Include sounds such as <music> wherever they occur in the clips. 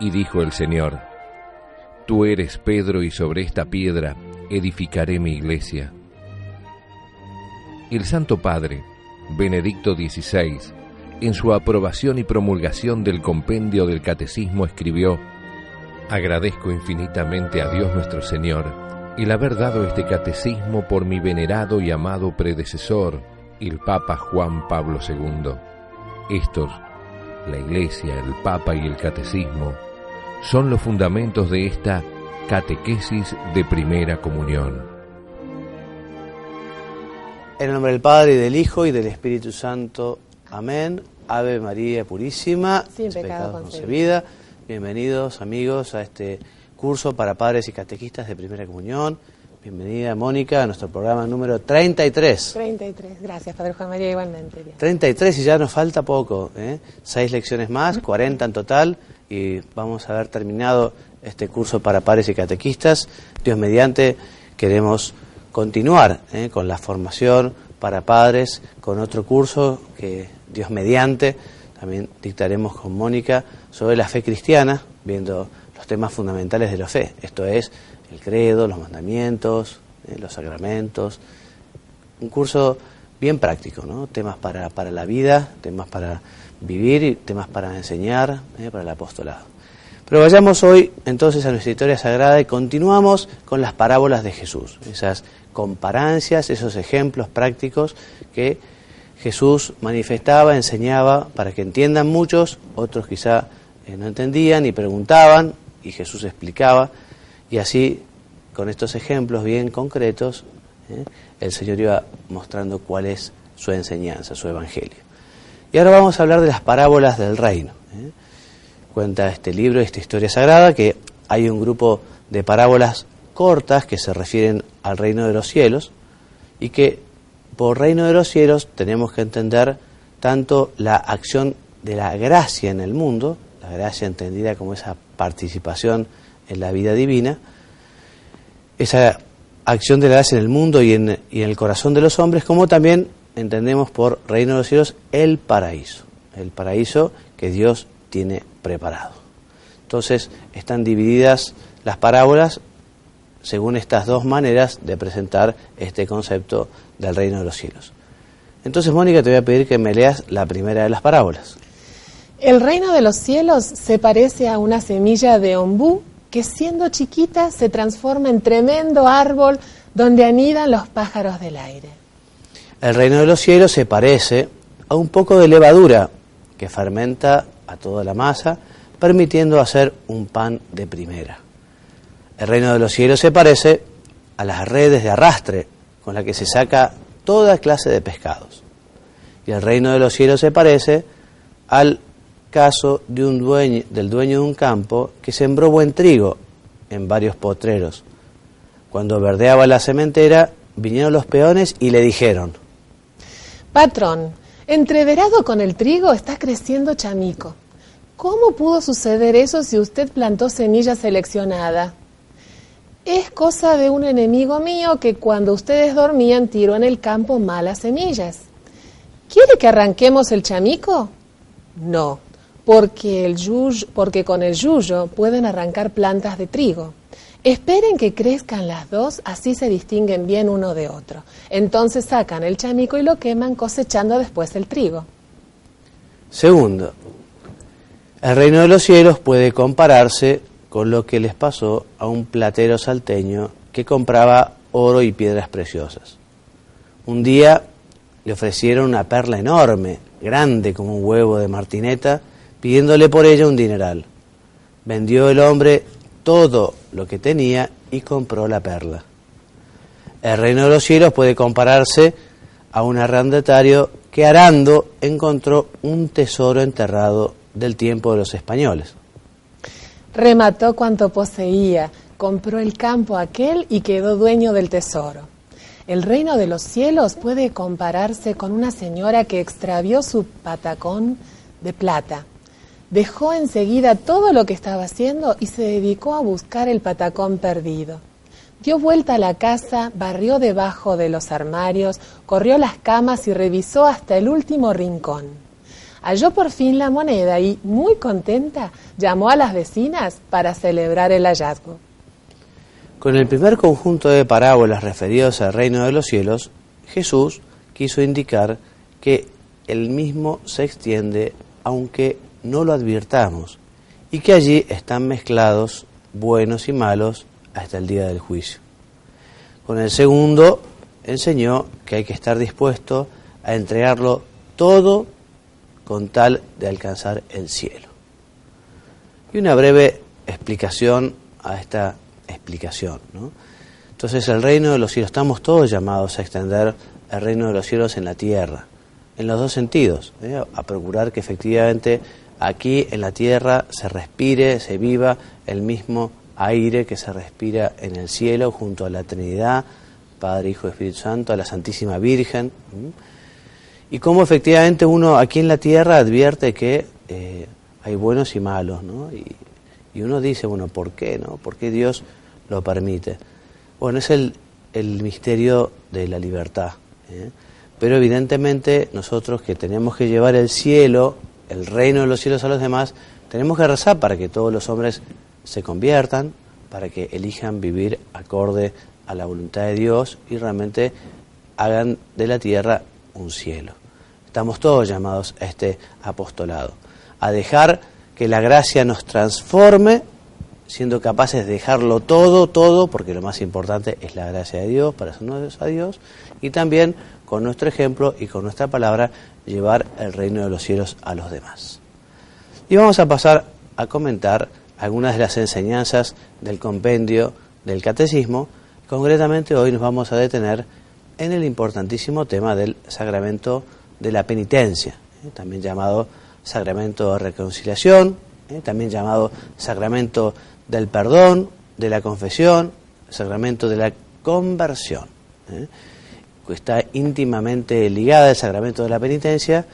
Y dijo el Señor, Tú eres Pedro y sobre esta piedra edificaré mi iglesia. El Santo Padre, Benedicto XVI, en su aprobación y promulgación del compendio del Catecismo escribió, Agradezco infinitamente a Dios nuestro Señor el haber dado este catecismo por mi venerado y amado predecesor, el Papa Juan Pablo II. Estos, la Iglesia, el Papa y el Catecismo, son los fundamentos de esta catequesis de primera comunión. En el nombre del Padre, y del Hijo, y del Espíritu Santo. Amén. Ave María Purísima, sin pecado, concebida. Bienvenidos amigos a este curso para padres y catequistas de primera comunión. Bienvenida Mónica a nuestro programa número 33. 33, gracias Padre Juan María igualmente. 33 y ya nos falta poco, ¿eh? seis lecciones más, 40 en total y vamos a haber terminado este curso para padres y catequistas. Dios mediante queremos continuar ¿eh? con la formación para padres, con otro curso que Dios mediante también dictaremos con Mónica sobre la fe cristiana, viendo los temas fundamentales de la fe, esto es el credo, los mandamientos, eh, los sacramentos, un curso bien práctico, ¿no? temas para, para la vida, temas para vivir y temas para enseñar, eh, para el apostolado. Pero vayamos hoy entonces a nuestra historia sagrada y continuamos con las parábolas de Jesús, esas comparancias, esos ejemplos prácticos que Jesús manifestaba, enseñaba para que entiendan muchos, otros quizá eh, no entendían y preguntaban y Jesús explicaba y así con estos ejemplos bien concretos eh, el Señor iba mostrando cuál es su enseñanza, su evangelio. Y ahora vamos a hablar de las parábolas del reino. Eh. Cuenta este libro, esta historia sagrada, que hay un grupo de parábolas cortas que se refieren al reino de los cielos y que por reino de los cielos tenemos que entender tanto la acción de la gracia en el mundo, la gracia entendida como esa participación en la vida divina, esa acción de la gracia en el mundo y en, y en el corazón de los hombres, como también entendemos por reino de los cielos el paraíso, el paraíso que Dios tiene preparado. Entonces están divididas las parábolas según estas dos maneras de presentar este concepto del reino de los cielos. Entonces, Mónica, te voy a pedir que me leas la primera de las parábolas. El reino de los cielos se parece a una semilla de ombú que siendo chiquita se transforma en tremendo árbol donde anidan los pájaros del aire. El reino de los cielos se parece a un poco de levadura que fermenta a toda la masa, permitiendo hacer un pan de primera. El reino de los cielos se parece a las redes de arrastre con la que se saca toda clase de pescados. Y el reino de los cielos se parece al caso de un dueño, del dueño de un campo que sembró buen trigo en varios potreros. Cuando verdeaba la sementera, vinieron los peones y le dijeron, Patrón, entreverado con el trigo está creciendo chamico. ¿Cómo pudo suceder eso si usted plantó semilla seleccionada? Es cosa de un enemigo mío que cuando ustedes dormían tiró en el campo malas semillas. ¿Quiere que arranquemos el chamico? No, porque, el porque con el yuyo pueden arrancar plantas de trigo. Esperen que crezcan las dos, así se distinguen bien uno de otro. Entonces sacan el chamico y lo queman cosechando después el trigo. Segundo, el reino de los cielos puede compararse con lo que les pasó a un platero salteño que compraba oro y piedras preciosas. Un día le ofrecieron una perla enorme, grande como un huevo de martineta, pidiéndole por ella un dineral. Vendió el hombre todo lo que tenía y compró la perla. El reino de los cielos puede compararse a un arrendatario que arando encontró un tesoro enterrado del tiempo de los españoles. Remató cuanto poseía, compró el campo aquel y quedó dueño del tesoro. El reino de los cielos puede compararse con una señora que extravió su patacón de plata Dejó enseguida todo lo que estaba haciendo y se dedicó a buscar el patacón perdido. Dio vuelta a la casa, barrió debajo de los armarios, corrió las camas y revisó hasta el último rincón. halló por fin la moneda y, muy contenta, llamó a las vecinas para celebrar el hallazgo. Con el primer conjunto de parábolas referidos al reino de los cielos, Jesús quiso indicar que el mismo se extiende aunque no lo advirtamos y que allí están mezclados buenos y malos hasta el día del juicio. Con el segundo enseñó que hay que estar dispuesto a entregarlo todo con tal de alcanzar el cielo. Y una breve explicación a esta explicación. ¿no? Entonces el reino de los cielos, estamos todos llamados a extender el reino de los cielos en la tierra, en los dos sentidos, ¿eh? a procurar que efectivamente aquí en la tierra se respire, se viva el mismo aire que se respira en el cielo junto a la Trinidad, Padre, Hijo Espíritu Santo, a la Santísima Virgen. Y cómo efectivamente uno aquí en la tierra advierte que eh, hay buenos y malos, ¿no? Y, y, uno dice, bueno, ¿por qué, no? ¿Por qué Dios lo permite? Bueno, es el, el misterio de la libertad. ¿eh? Pero evidentemente nosotros que tenemos que llevar el cielo, el reino de los cielos a los demás, tenemos que rezar para que todos los hombres se conviertan, para que elijan vivir acorde a la voluntad de Dios y realmente hagan de la tierra un cielo. Estamos todos llamados a este apostolado, a dejar que la gracia nos transforme, siendo capaces de dejarlo todo, todo, porque lo más importante es la gracia de Dios, para hacernos a Dios, y también con nuestro ejemplo y con nuestra palabra llevar el reino de los cielos a los demás. Y vamos a pasar a comentar algunas de las enseñanzas del compendio del catecismo. Concretamente hoy nos vamos a detener en el importantísimo tema del sacramento de la penitencia, ¿eh? también llamado sacramento de reconciliación, ¿eh? también llamado sacramento del perdón, de la confesión, sacramento de la conversión. ¿eh? Que está íntimamente ligada el sacramento de la penitencia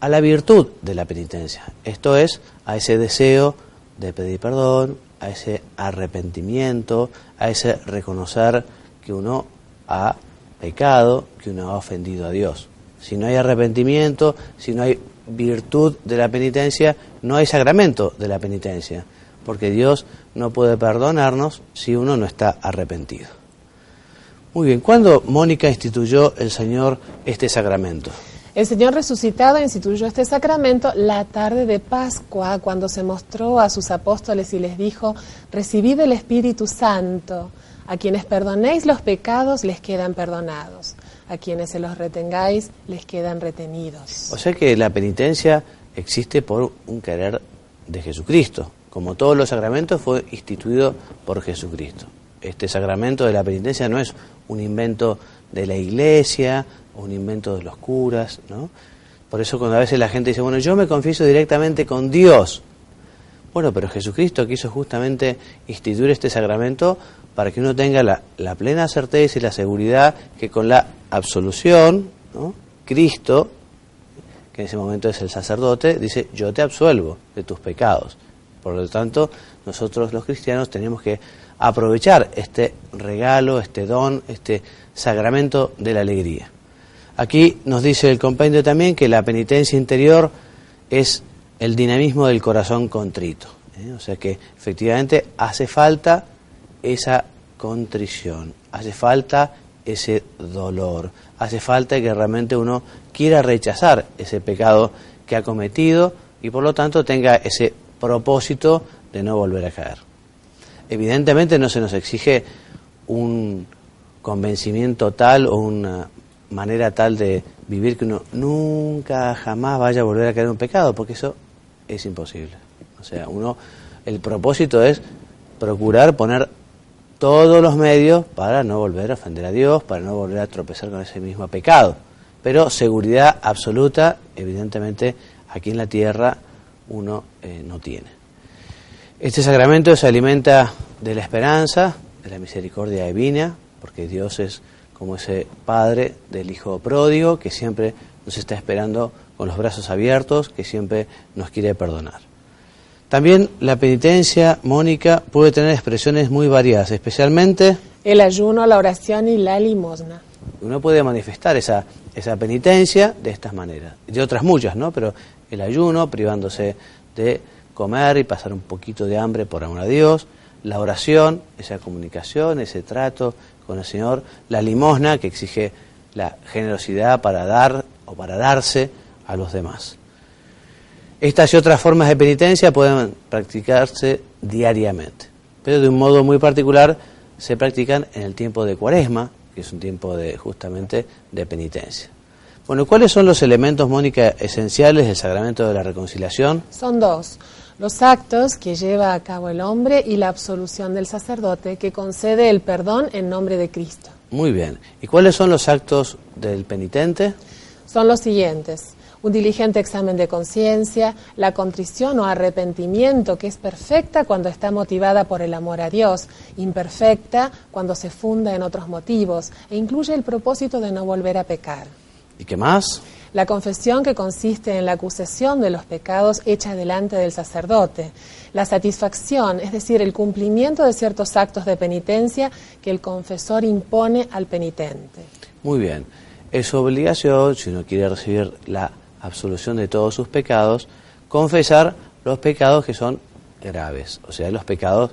a la virtud de la penitencia, esto es, a ese deseo de pedir perdón, a ese arrepentimiento, a ese reconocer que uno ha pecado, que uno ha ofendido a Dios. Si no hay arrepentimiento, si no hay virtud de la penitencia, no hay sacramento de la penitencia, porque Dios no puede perdonarnos si uno no está arrepentido. Muy bien, ¿cuándo Mónica instituyó el Señor este sacramento? El Señor resucitado instituyó este sacramento la tarde de Pascua, cuando se mostró a sus apóstoles y les dijo, recibid el Espíritu Santo, a quienes perdonéis los pecados les quedan perdonados, a quienes se los retengáis les quedan retenidos. O sea que la penitencia existe por un querer de Jesucristo, como todos los sacramentos fue instituido por Jesucristo. Este sacramento de la penitencia no es un invento de la iglesia, un invento de los curas, ¿no? Por eso cuando a veces la gente dice, bueno, yo me confieso directamente con Dios. Bueno, pero Jesucristo quiso justamente instituir este sacramento para que uno tenga la, plena certeza y la seguridad que con la absolución. Cristo, que en ese momento es el sacerdote, dice, yo te absuelvo de tus pecados. Por lo tanto, nosotros los cristianos tenemos que aprovechar este regalo, este don, este sacramento de la alegría. Aquí nos dice el compendio también que la penitencia interior es el dinamismo del corazón contrito. ¿eh? O sea que efectivamente hace falta esa contrición, hace falta ese dolor, hace falta que realmente uno quiera rechazar ese pecado que ha cometido y por lo tanto tenga ese propósito de no volver a caer. Evidentemente no se nos exige un convencimiento tal o una manera tal de vivir que uno nunca jamás vaya a volver a caer en un pecado, porque eso es imposible. O sea, uno el propósito es procurar poner todos los medios para no volver a ofender a Dios, para no volver a tropezar con ese mismo pecado. Pero seguridad absoluta, evidentemente, aquí en la tierra uno eh, no tiene. Este sacramento se alimenta de la esperanza, de la misericordia divina, porque Dios es como ese Padre del Hijo pródigo que siempre nos está esperando con los brazos abiertos, que siempre nos quiere perdonar. También la penitencia, Mónica, puede tener expresiones muy variadas, especialmente... El ayuno, la oración y la limosna. Uno puede manifestar esa, esa penitencia de estas maneras, de otras muchas, ¿no? Pero el ayuno, privándose de comer y pasar un poquito de hambre por amor a Dios, la oración, esa comunicación, ese trato con el Señor, la limosna que exige la generosidad para dar o para darse a los demás. Estas y otras formas de penitencia pueden practicarse diariamente, pero de un modo muy particular se practican en el tiempo de Cuaresma, que es un tiempo de justamente de penitencia. Bueno, ¿cuáles son los elementos, Mónica, esenciales del sacramento de la reconciliación? Son dos. Los actos que lleva a cabo el hombre y la absolución del sacerdote que concede el perdón en nombre de Cristo. Muy bien. ¿Y cuáles son los actos del penitente? Son los siguientes. Un diligente examen de conciencia, la contrición o arrepentimiento que es perfecta cuando está motivada por el amor a Dios, imperfecta cuando se funda en otros motivos e incluye el propósito de no volver a pecar. ¿Y qué más? La confesión que consiste en la acusación de los pecados hecha delante del sacerdote. La satisfacción, es decir, el cumplimiento de ciertos actos de penitencia que el confesor impone al penitente. Muy bien. Es su obligación, si uno quiere recibir la absolución de todos sus pecados, confesar los pecados que son graves, o sea, los pecados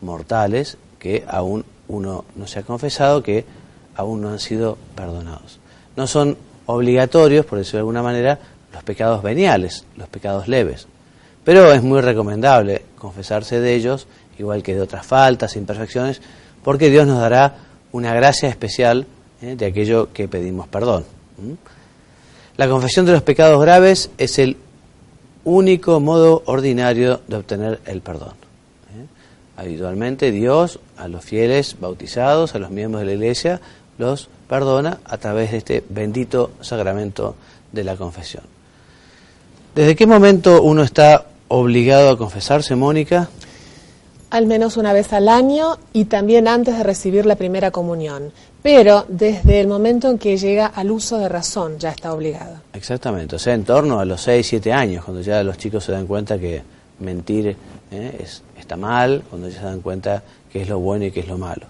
mortales que aún uno no se ha confesado, que aún no han sido perdonados. No son obligatorios, por decirlo de alguna manera, los pecados veniales, los pecados leves. Pero es muy recomendable confesarse de ellos, igual que de otras faltas, imperfecciones, porque Dios nos dará una gracia especial ¿eh? de aquello que pedimos perdón. La confesión de los pecados graves es el único modo ordinario de obtener el perdón. ¿eh? Habitualmente Dios a los fieles bautizados, a los miembros de la iglesia, los perdona a través de este bendito sacramento de la confesión. ¿Desde qué momento uno está obligado a confesarse, Mónica? Al menos una vez al año y también antes de recibir la primera comunión. Pero desde el momento en que llega al uso de razón ya está obligado. Exactamente, o sea, en torno a los 6, 7 años, cuando ya los chicos se dan cuenta que mentir ¿eh? es, está mal, cuando ya se dan cuenta que es lo bueno y que es lo malo.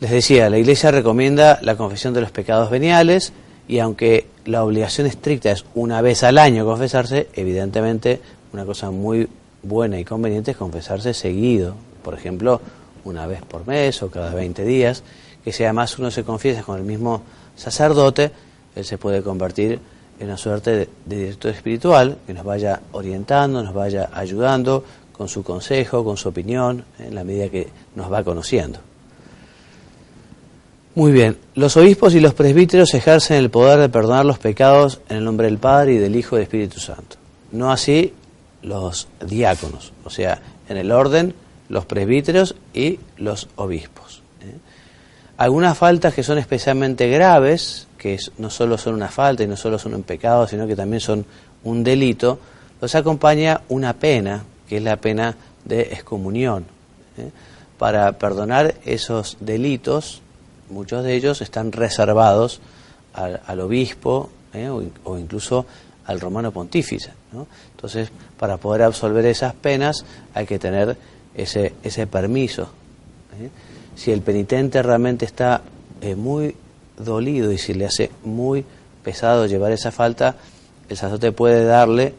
Les decía, la Iglesia recomienda la confesión de los pecados veniales y aunque la obligación estricta es una vez al año confesarse, evidentemente una cosa muy buena y conveniente es confesarse seguido, por ejemplo, una vez por mes o cada 20 días, que si además uno se confiesa con el mismo sacerdote, él se puede convertir en una suerte de, de director espiritual que nos vaya orientando, nos vaya ayudando con su consejo, con su opinión, en la medida que nos va conociendo. Muy bien, los obispos y los presbíteros ejercen el poder de perdonar los pecados en el nombre del Padre y del Hijo y del Espíritu Santo. No así los diáconos, o sea, en el orden los presbíteros y los obispos. ¿eh? Algunas faltas que son especialmente graves, que no solo son una falta y no solo son un pecado, sino que también son un delito, los acompaña una pena, que es la pena de excomunión. ¿eh? Para perdonar esos delitos, muchos de ellos están reservados al, obispo ¿eh? o, incluso al romano pontífice. Entonces, para poder absolver esas penas hay que tener ese, ese permiso. ¿eh? Si el penitente realmente está eh, muy dolido y si le hace muy pesado llevar esa falta, el sacerdote puede darle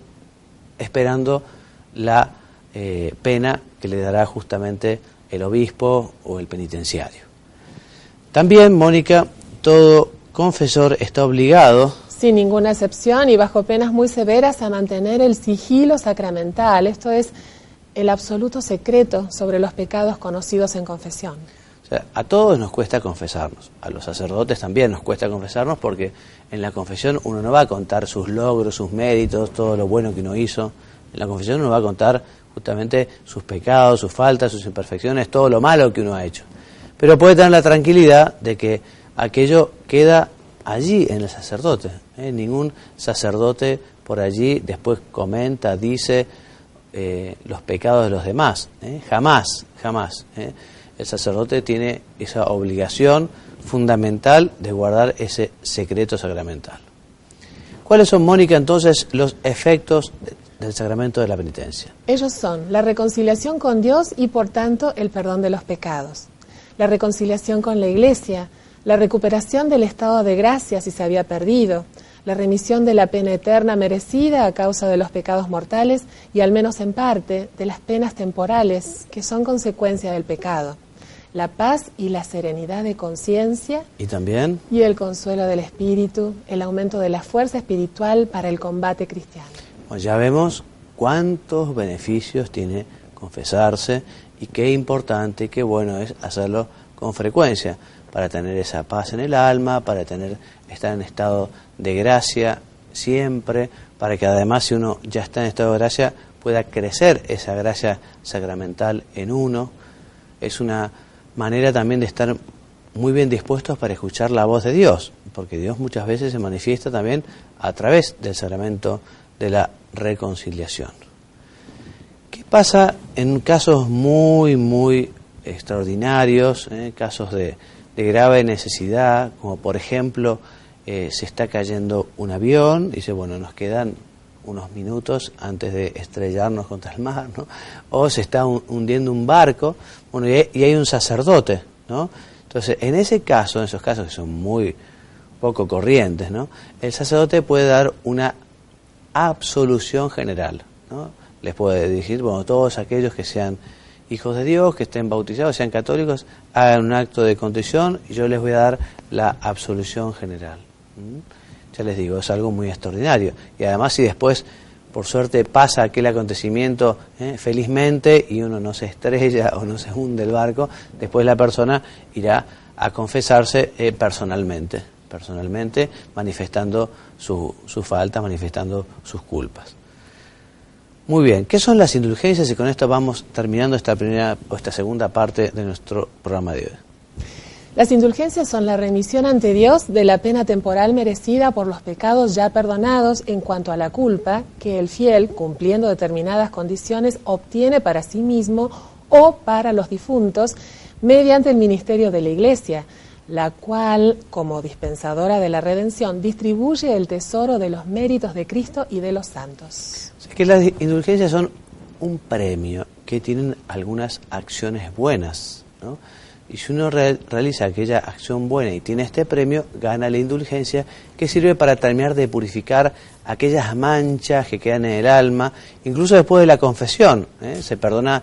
esperando la pena que le dará justamente el obispo o el penitenciario. También, Mónica, todo confesor está obligado sin ninguna excepción y bajo penas muy severas a mantener el sigilo sacramental, esto es el absoluto secreto sobre los pecados conocidos en confesión. O sea, a todos nos cuesta confesarnos, a los sacerdotes también nos cuesta confesarnos porque en la confesión uno no va a contar sus logros, sus méritos, todo lo bueno que uno hizo. En la confesión uno va a contar justamente sus pecados, sus faltas, sus imperfecciones, todo lo malo que uno ha hecho. Pero puede tener la tranquilidad de que aquello queda allí en el sacerdote. ¿eh? Ningún sacerdote por allí después comenta, dice eh, los pecados de los demás. ¿eh? Jamás, jamás. El sacerdote tiene esa obligación fundamental de guardar ese secreto sacramental. ¿Cuáles son, Mónica, entonces los efectos del sacramento de la penitencia? Ellos son la reconciliación con Dios y por tanto el perdón de los pecados, la reconciliación con la Iglesia, la recuperación del estado de gracia si se había perdido, la remisión de la pena eterna merecida a causa de los pecados mortales y al menos en parte de las penas temporales que son consecuencia del pecado, la paz y la serenidad de conciencia y también y el consuelo del espíritu, el aumento de la fuerza espiritual para el combate cristiano. Pues ya vemos cuántos beneficios tiene confesarse y qué importante y qué bueno es hacerlo con frecuencia para tener esa paz en el alma, para tener estar en estado de gracia siempre, para que además si uno ya está en estado de gracia pueda crecer esa gracia sacramental en uno. Es una manera también de estar muy bien dispuestos para escuchar la voz de Dios, porque Dios muchas veces se manifiesta también a través del sacramento de la reconciliación. ¿Qué pasa en casos muy, muy extraordinarios, eh, casos de, grave necesidad, como por ejemplo eh, se está cayendo un avión, dice, bueno, nos quedan unos minutos antes de estrellarnos contra el mar, ¿no? O se está hundiendo un barco, bueno, y hay, un sacerdote, ¿no? Entonces, en ese caso, en esos casos que son muy poco corrientes, ¿no? El sacerdote puede dar una absolución general, ¿no? Les puede decir, bueno, todos aquellos que sean hijos de Dios, que estén bautizados, sean católicos, hagan un acto de contrición y yo les voy a dar la absolución general. ¿Mm? Ya les digo, es algo muy extraordinario. Y además si después, por suerte, pasa aquel acontecimiento ¿eh? felizmente y uno no se estrella <laughs> o no se hunde el barco, después la persona irá a confesarse eh, personalmente, personalmente manifestando su, su falta, manifestando sus culpas. Muy bien, ¿qué son las indulgencias? Y con esto vamos terminando esta primera o esta segunda parte de nuestro programa de hoy. Las indulgencias son la remisión ante Dios de la pena temporal merecida por los pecados ya perdonados en cuanto a la culpa que el fiel, cumpliendo determinadas condiciones, obtiene para sí mismo o para los difuntos mediante el ministerio de la Iglesia, la cual, como dispensadora de la redención, distribuye el tesoro de los méritos de Cristo y de los santos que las indulgencias son un premio que tienen algunas acciones buenas, ¿no? Y si uno realiza aquella acción buena y tiene este premio, gana la indulgencia que sirve para terminar de purificar aquellas manchas que quedan en el alma, incluso después de la confesión. ¿eh? Se perdona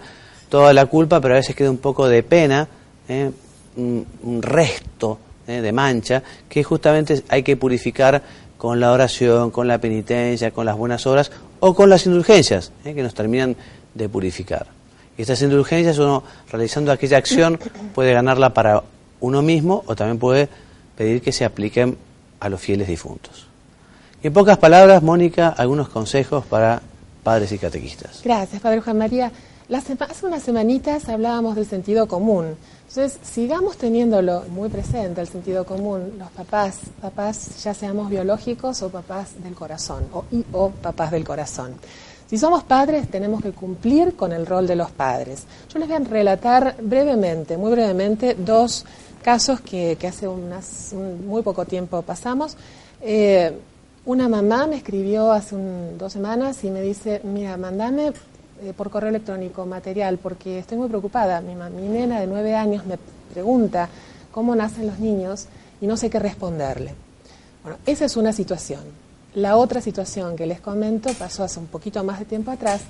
toda la culpa, pero a veces queda un poco de pena, ¿eh? un, resto ¿eh? de mancha que justamente hay que purificar con la oración, con la penitencia, con las buenas obras o con las indulgencias, ¿eh? que nos terminan de purificar. Y estas indulgencias, uno realizando aquella acción, puede ganarla para uno mismo o también puede pedir que se apliquen a los fieles difuntos. Y en pocas palabras, Mónica, algunos consejos para padres y catequistas. Gracias, Padre Juan María. Hace unas semanitas hablábamos del sentido común. Entonces, sigamos teniéndolo muy presente, el sentido común, los papás, papás ya seamos biológicos o papás del corazón, o, o papás del corazón. Si somos padres, tenemos que cumplir con el rol de los padres. Yo les voy a relatar brevemente, muy brevemente, dos casos que, hace unas, muy poco tiempo pasamos. Eh, una mamá me escribió hace dos semanas y me dice, mira, mandame eh, por correo electrónico material porque estoy muy preocupada. Mi, mi nena de nueve años me pregunta cómo nacen los niños y no sé qué responderle. Bueno, esa es una situación. La otra situación que les comento pasó hace un poquito más de tiempo atrás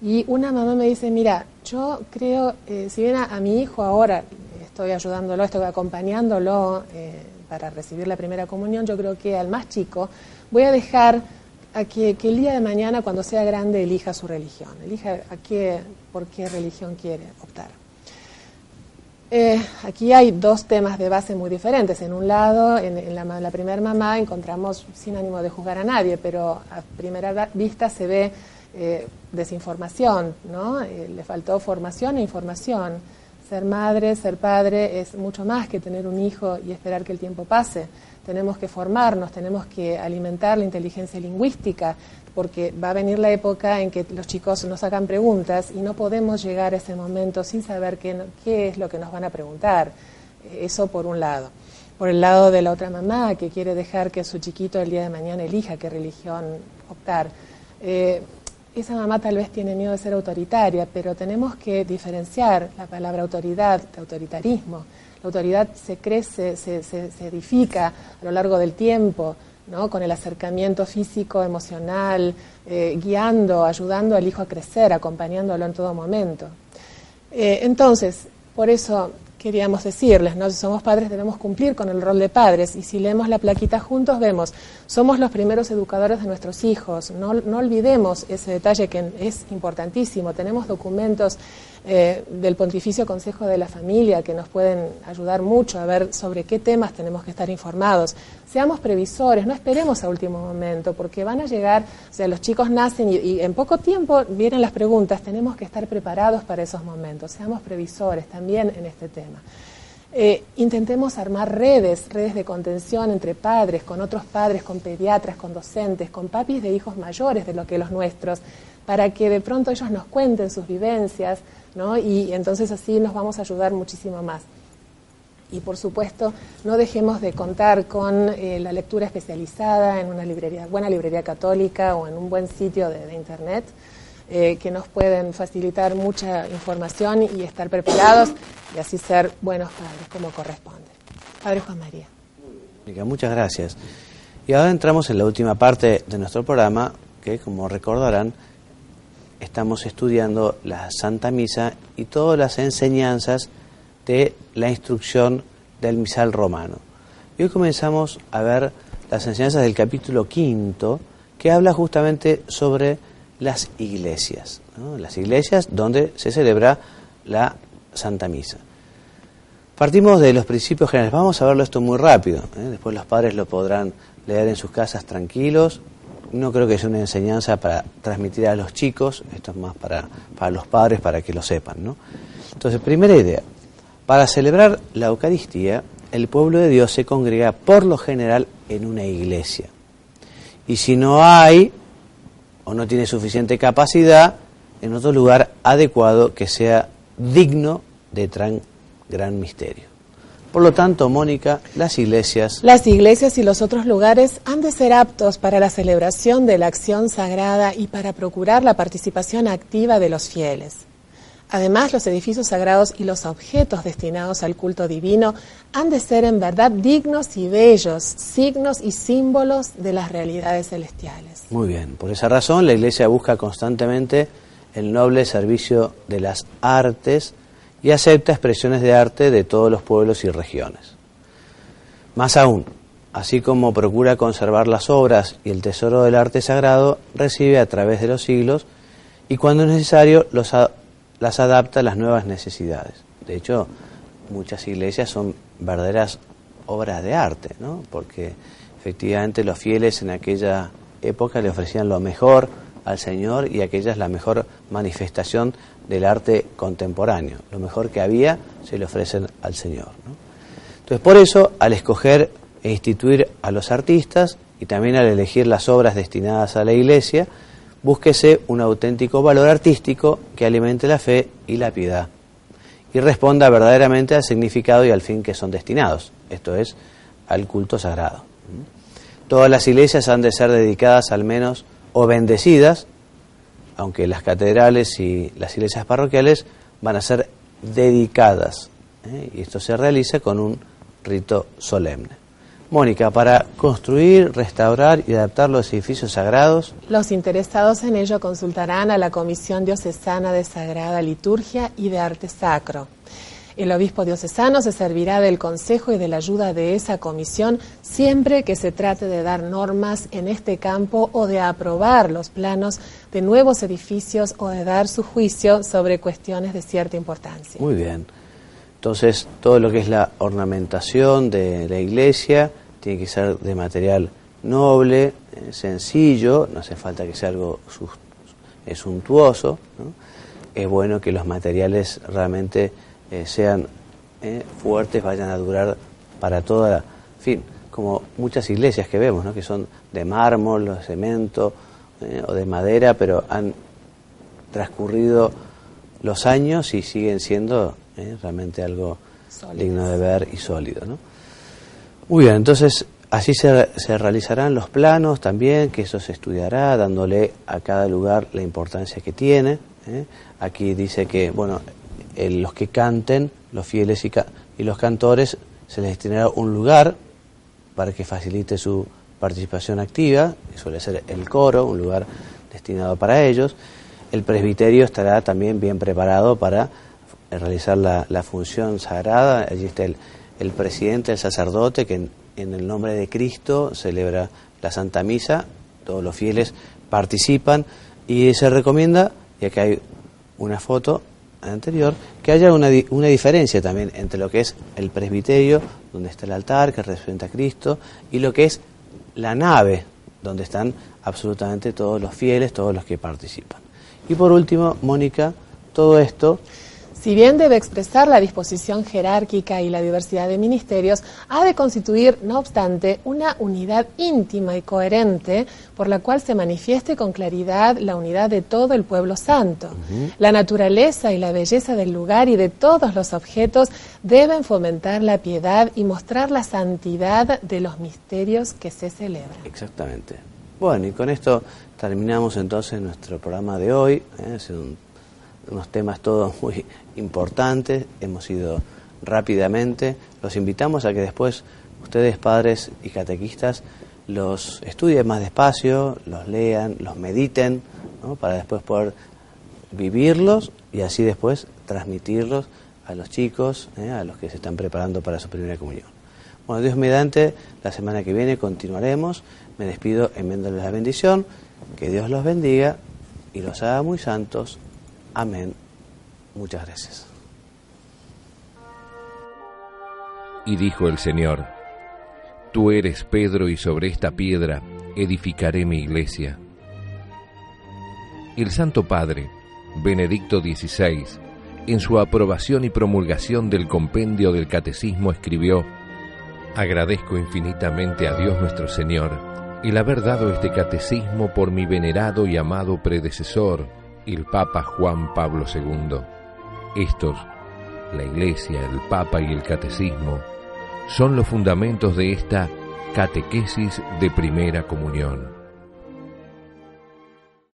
y una mamá me dice, mira, yo creo, eh, si bien a, mi hijo ahora estoy ayudándolo, estoy acompañándolo eh, para recibir la primera comunión, yo creo que al más chico voy a dejar a que, el día de mañana, cuando sea grande, elija su religión, elija a qué, por qué religión quiere optar. Eh, aquí hay dos temas de base muy diferentes. En un lado, en, la, primera mamá encontramos, sin ánimo de juzgar a nadie, pero a primera vista se ve eh, desinformación, ¿no? Eh, le faltó formación e información. Ser madre, ser padre es mucho más que tener un hijo y esperar que el tiempo pase tenemos que formarnos, tenemos que alimentar la inteligencia lingüística, porque va a venir la época en que los chicos nos hagan preguntas y no podemos llegar a ese momento sin saber qué, qué es lo que nos van a preguntar. Eso por un lado. Por el lado de la otra mamá que quiere dejar que su chiquito el día de mañana elija qué religión optar. Eh, esa mamá tal vez tiene miedo de ser autoritaria, pero tenemos que diferenciar la palabra autoridad de autoritarismo. La autoridad se crece, se, edifica a lo largo del tiempo, ¿no? con el acercamiento físico, emocional, eh, guiando, ayudando al hijo a crecer, acompañándolo en todo momento. Eh, entonces, por eso queríamos decirles, ¿no? si somos padres debemos cumplir con el rol de padres y si leemos la plaquita juntos vemos, somos los primeros educadores de nuestros hijos, no, no olvidemos ese detalle que es importantísimo, tenemos documentos eh, del Pontificio Consejo de la Familia que nos pueden ayudar mucho a ver sobre qué temas tenemos que estar informados. Seamos previsores, no esperemos a último momento, porque van a llegar, o sea, los chicos nacen y, en poco tiempo vienen las preguntas, tenemos que estar preparados para esos momentos. Seamos previsores también en este tema. Eh, intentemos armar redes, redes de contención entre padres, con otros padres, con pediatras, con docentes, con papis de hijos mayores de lo que los nuestros, para que de pronto ellos nos cuenten sus vivencias, ¿no? Y entonces así nos vamos a ayudar muchísimo más. Y por supuesto, no dejemos de contar con eh, la lectura especializada en una buena librería católica o en un buen sitio de, internet, eh, que nos pueden facilitar mucha información y estar preparados y así ser buenos padres como corresponde. Padre Juan María. Muchas gracias. Y ahora entramos en la última parte de nuestro programa, que como recordarán, estamos estudiando la Santa Misa y todas las enseñanzas de la instrucción del misal romano. Y hoy comenzamos a ver las enseñanzas del capítulo quinto, que habla justamente sobre las iglesias, las iglesias donde se celebra la Santa Misa. Partimos de los principios generales, vamos a verlo esto muy rápido, ¿eh? después los padres lo podrán leer en sus casas tranquilos, no creo que sea una enseñanza para transmitir a los chicos, esto es más para, para los padres, para que lo sepan. ¿no? Entonces, primera idea, para celebrar la Eucaristía, el pueblo de Dios se congrega por lo general en una iglesia. Y si no hay o no tiene suficiente capacidad, en otro lugar adecuado que sea digno de tan gran misterio. Por lo tanto, Mónica, las iglesias... Las iglesias y los otros lugares han de ser aptos para la celebración de la acción sagrada y para procurar la participación activa de los fieles. Además, los edificios sagrados y los objetos destinados al culto divino han de ser en verdad dignos y bellos, signos y símbolos de las realidades celestiales. Muy bien, por esa razón la Iglesia busca constantemente el noble servicio de las artes, y acepta expresiones de arte de todos los pueblos y regiones. Más aún, así como procura conservar las obras y el tesoro del arte sagrado, recibe a través de los siglos y cuando es necesario las adapta a las nuevas necesidades. De hecho, muchas iglesias son verdaderas obras de arte, ¿no? porque efectivamente los fieles en aquella época le ofrecían lo mejor al Señor y aquella es la mejor manifestación del arte contemporáneo. Lo mejor que había se le ofrecen al Señor. Entonces, por eso, al escoger e instituir a los artistas y también al elegir las obras destinadas a la Iglesia, búsquese un auténtico valor artístico que alimente la fe y la piedad y responda verdaderamente al significado y al fin que son destinados, esto es, al culto sagrado. Todas las iglesias han de ser dedicadas al menos o bendecidas aunque las catedrales y las iglesias parroquiales van a ser dedicadas. ¿eh? Y esto se realiza con un rito solemne. Mónica, para construir, restaurar y adaptar los edificios sagrados. Los interesados en ello consultarán a la Comisión Diocesana de Sagrada Liturgia y de Arte Sacro. El obispo diocesano se servirá del consejo y de la ayuda de esa comisión siempre que se trate de dar normas en este campo o de aprobar los planos de nuevos edificios o de dar su juicio sobre cuestiones de cierta importancia. Muy bien. Entonces, todo lo que es la ornamentación de la iglesia tiene que ser de material noble, eh, sencillo, no hace falta que sea algo suntuoso. Es bueno que los materiales realmente eh, sean eh, fuertes, vayan a durar para toda, en fin, como muchas iglesias que vemos, ¿no? que son de mármol, o de cemento eh, o de madera, pero han transcurrido los años y siguen siendo realmente algo digno de ver y sólido. ¿no? Muy bien, entonces así se, se, realizarán los planos también, que eso se estudiará, dándole a cada lugar la importancia que tiene. Aquí dice que, bueno, los que canten, los fieles y, los cantores, se les destinará un lugar para que facilite su participación activa, que suele ser el coro, un lugar destinado para ellos. El presbiterio estará también bien preparado para realizar la, función sagrada. Allí está el, presidente, el sacerdote, que en, el nombre de Cristo celebra la Santa Misa. Todos los fieles participan y se recomienda, ya que hay una foto anterior, que haya una, una diferencia también entre lo que es el presbiterio, donde está el altar, que representa a Cristo, y lo que es la nave, donde están absolutamente todos los fieles, todos los que participan. Y por último, Mónica, todo esto si bien debe expresar la disposición jerárquica y la diversidad de ministerios, ha de constituir, no obstante, una unidad íntima y coherente por la cual se manifieste con claridad la unidad de todo el pueblo santo. La naturaleza y la belleza del lugar y de todos los objetos deben fomentar la piedad y mostrar la santidad de los misterios que se celebran. Exactamente. Bueno, y con esto terminamos entonces nuestro programa de hoy. ¿eh? unos temas todos muy importantes, hemos ido rápidamente. Los invitamos a que después ustedes, padres y catequistas, los estudien más despacio, los lean, los mediten, para después poder vivirlos y así después transmitirlos a los chicos, ¿eh? a los que se están preparando para su primera comunión. Bueno, Dios mediante, la semana que viene continuaremos. Me despido enviándoles la bendición. Que Dios los bendiga y los haga muy santos. Amén. Muchas gracias. Y dijo el Señor, Tú eres Pedro y sobre esta piedra edificaré mi iglesia. El Santo Padre, Benedicto XVI, en su aprobación y promulgación del compendio del Catecismo escribió, Agradezco infinitamente a Dios nuestro Señor el haber dado este catecismo por mi venerado y amado predecesor, el Papa Juan Pablo II. Estos, la Iglesia, el Papa y el Catecismo, son los fundamentos de esta catequesis de primera comunión.